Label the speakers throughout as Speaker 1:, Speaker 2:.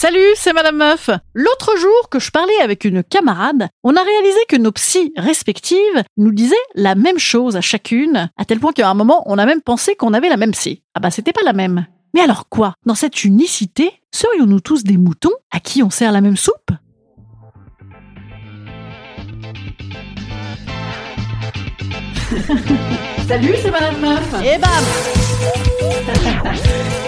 Speaker 1: Salut, c'est Madame Meuf. L'autre jour que je parlais avec une camarade, on a réalisé que nos psys respectives nous disaient la même chose à chacune, à tel point qu'à un moment, on a même pensé qu'on avait la même psy. Ah bah c'était pas la même. Mais alors quoi? Dans cette unicité, serions-nous tous des moutons à qui on sert la même soupe? Salut, c'est Madame Meuf. Et bam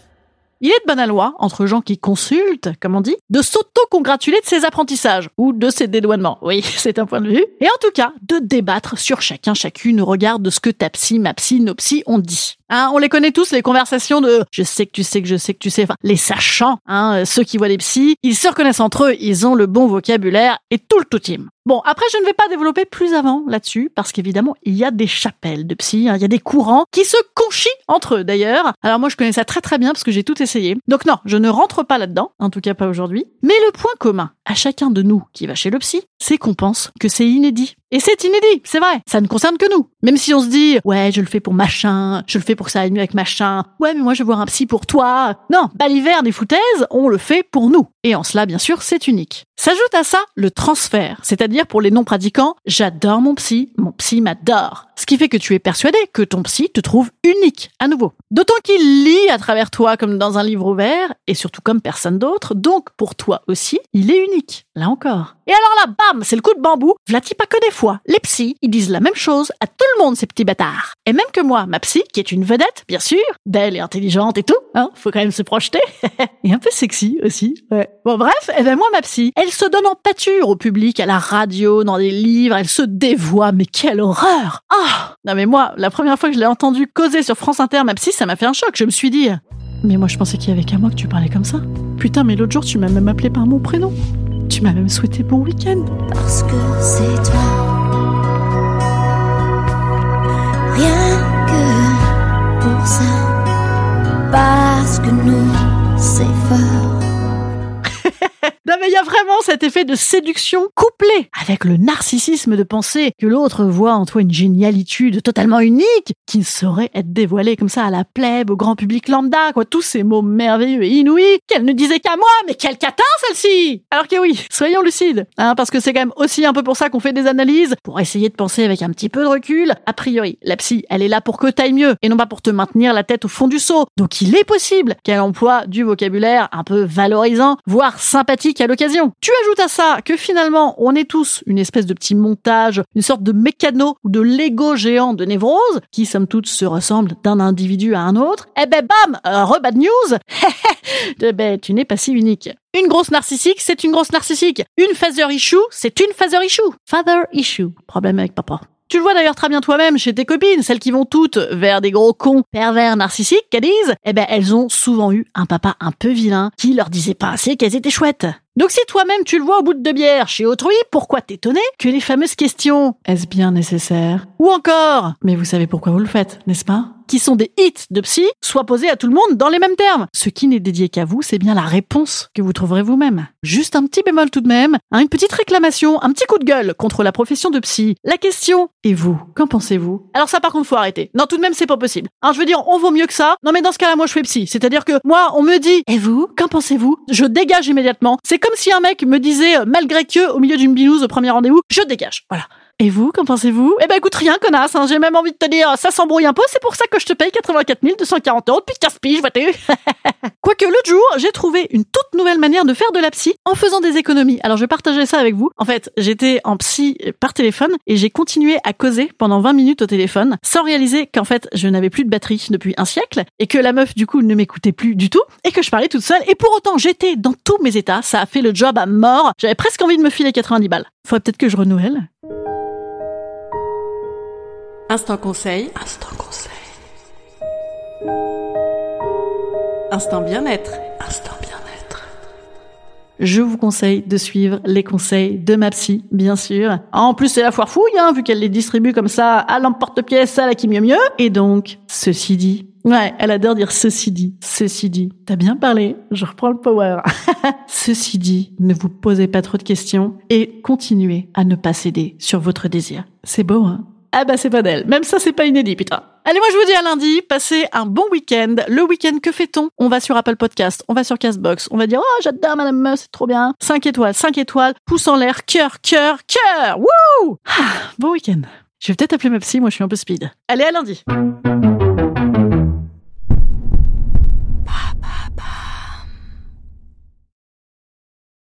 Speaker 1: Il est de bonne loi, entre gens qui consultent, comme on dit, de s'auto-congratuler de ses apprentissages, ou de ses dédouanements. Oui, c'est un point de vue. Et en tout cas, de débattre sur chacun, chacune au regard de ce que ta psy, ma psy, nos psy ont dit. Hein, on les connaît tous, les conversations de je sais que tu sais que je sais que tu sais, enfin, les sachants, hein, ceux qui voient les psys, ils se reconnaissent entre eux, ils ont le bon vocabulaire et tout le tout team. Bon, après, je ne vais pas développer plus avant là-dessus, parce qu'évidemment, il y a des chapelles de psy, hein, il y a des courants qui se conchient entre eux d'ailleurs. Alors moi, je connais ça très très bien parce que j'ai tout essayé. Donc non, je ne rentre pas là-dedans, en tout cas pas aujourd'hui. Mais le point commun à chacun de nous qui va chez le psy, c'est qu'on pense que c'est inédit. Et c'est inédit, c'est vrai, ça ne concerne que nous. Même si on se dit, ouais, je le fais pour machin, je le fais pour que ça aille mieux avec machin, ouais, mais moi je veux voir un psy pour toi. Non, baliver des foutaises, on le fait pour nous. Et en cela, bien sûr, c'est unique. S'ajoute à ça le transfert, c'est-à-dire pour les non-pratiquants, j'adore mon psy, mon psy m'adore. Ce qui fait que tu es persuadé que ton psy te trouve unique, à nouveau. D'autant qu'il lit à travers toi comme dans un livre ouvert, et surtout comme personne d'autre, donc pour toi aussi, il est unique. Là encore. Et alors là, bam, c'est le coup de bambou. Vlati pas que des fois. Les psys, ils disent la même chose à tout le monde, ces petits bâtards. Et même que moi, ma psy, qui est une vedette, bien sûr, belle et intelligente et tout, hein, faut quand même se projeter, et un peu sexy aussi, ouais. Bon bref, et ben moi, ma psy, elle se donne en pâture au public, à la radio, dans des livres, elle se dévoie, mais quelle horreur Ah Non mais moi, la première fois que je l'ai entendu causer sur France Inter, ma psy, ça m'a fait un choc, je me suis dit... Mais moi, je pensais qu'il y avait qu'à moi que tu parlais comme ça. Putain, mais l'autre jour, tu m'as même appelé par mon prénom. Tu m'as même souhaité bon week-end.
Speaker 2: Parce que c'est toi. Rien que pour ça. Parce que nous, c'est fort.
Speaker 1: Mais il y a vraiment cet effet de séduction couplé avec le narcissisme de penser que l'autre voit en toi une génialitude totalement unique qui ne saurait être dévoilée comme ça à la plèbe, au grand public lambda, quoi. Tous ces mots merveilleux et inouïs qu'elle ne disait qu'à moi, mais quel catin celle-ci Alors que oui, soyons lucides, hein, parce que c'est quand même aussi un peu pour ça qu'on fait des analyses, pour essayer de penser avec un petit peu de recul. A priori, la psy, elle est là pour que t'ailles mieux et non pas pour te maintenir la tête au fond du seau. Donc il est possible qu'elle emploie du vocabulaire un peu valorisant, voire sympathique à l'occasion. Tu ajoutes à ça que finalement, on est tous une espèce de petit montage, une sorte de mécano ou de Lego géant de névrose, qui somme toute se ressemble d'un individu à un autre. Eh ben bam, euh, re bad news Eh ben, tu n'es pas si unique. Une grosse narcissique, c'est une grosse narcissique. Une father issue, c'est une father issue. Father issue. Problème avec papa. Tu le vois d'ailleurs très bien toi-même chez tes copines, celles qui vont toutes vers des gros cons pervers narcissiques qu'elles disent, eh ben elles ont souvent eu un papa un peu vilain qui leur disait pas assez qu'elles étaient chouettes. Donc si toi-même tu le vois au bout de deux bières chez autrui, pourquoi t'étonner que les fameuses questions? Est-ce bien nécessaire? Ou encore mais vous savez pourquoi vous le faites, n'est-ce pas? qui sont des hits de psy, soient posés à tout le monde dans les mêmes termes. Ce qui n'est dédié qu'à vous, c'est bien la réponse que vous trouverez vous-même. Juste un petit bémol tout de même, hein, une petite réclamation, un petit coup de gueule contre la profession de psy. La question, et vous, qu'en pensez-vous? Alors ça par contre faut arrêter. Non tout de même c'est pas possible. Hein, je veux dire, on vaut mieux que ça. Non mais dans ce cas-là moi je fais psy. C'est-à-dire que moi on me dit, et vous, qu'en pensez-vous? Je dégage immédiatement. C'est comme si un mec me disait, malgré que, au milieu d'une binouse au premier rendez-vous, je dégage. Voilà. Et vous, qu'en pensez-vous? Eh ben écoute, rien, connasse, hein, j'ai même envie de te dire, ça s'embrouille un peu, c'est pour ça que je te paye 84 240 euros depuis 15 piges, vois-tu Quoique l'autre jour, j'ai trouvé une toute nouvelle manière de faire de la psy en faisant des économies. Alors je vais ça avec vous. En fait, j'étais en psy par téléphone et j'ai continué à causer pendant 20 minutes au téléphone sans réaliser qu'en fait je n'avais plus de batterie depuis un siècle et que la meuf du coup ne m'écoutait plus du tout et que je parlais toute seule et pour autant j'étais dans tous mes états, ça a fait le job à mort. J'avais presque envie de me filer 90 balles. Faudrait peut-être que je renouvelle.
Speaker 3: Instant conseil.
Speaker 4: Instant conseil.
Speaker 3: Instant bien-être.
Speaker 4: Instant bien-être.
Speaker 1: Je vous conseille de suivre les conseils de ma psy, bien sûr. En plus, c'est la foire fouille, hein, vu qu'elle les distribue comme ça à l'emporte-pièce, à la qui mieux mieux. Et donc, ceci dit, Ouais, elle adore dire ceci dit, ceci dit. T'as bien parlé, je reprends le power. ceci dit, ne vous posez pas trop de questions et continuez à ne pas céder sur votre désir. C'est beau, hein? Ah bah c'est pas d'elle. Même ça c'est pas inédit, putain. Allez, moi je vous dis à lundi, passez un bon week-end. Le week-end, que fait-on? On va sur Apple Podcast, on va sur Castbox, on va dire « Oh, j'adore Madame Meuf, c'est trop bien !» 5 étoiles, 5 étoiles, pouce en l'air, cœur, cœur, cœur Wouh ah, Bon week-end. Je vais peut-être appeler ma psy, moi je suis un peu speed. Allez, à lundi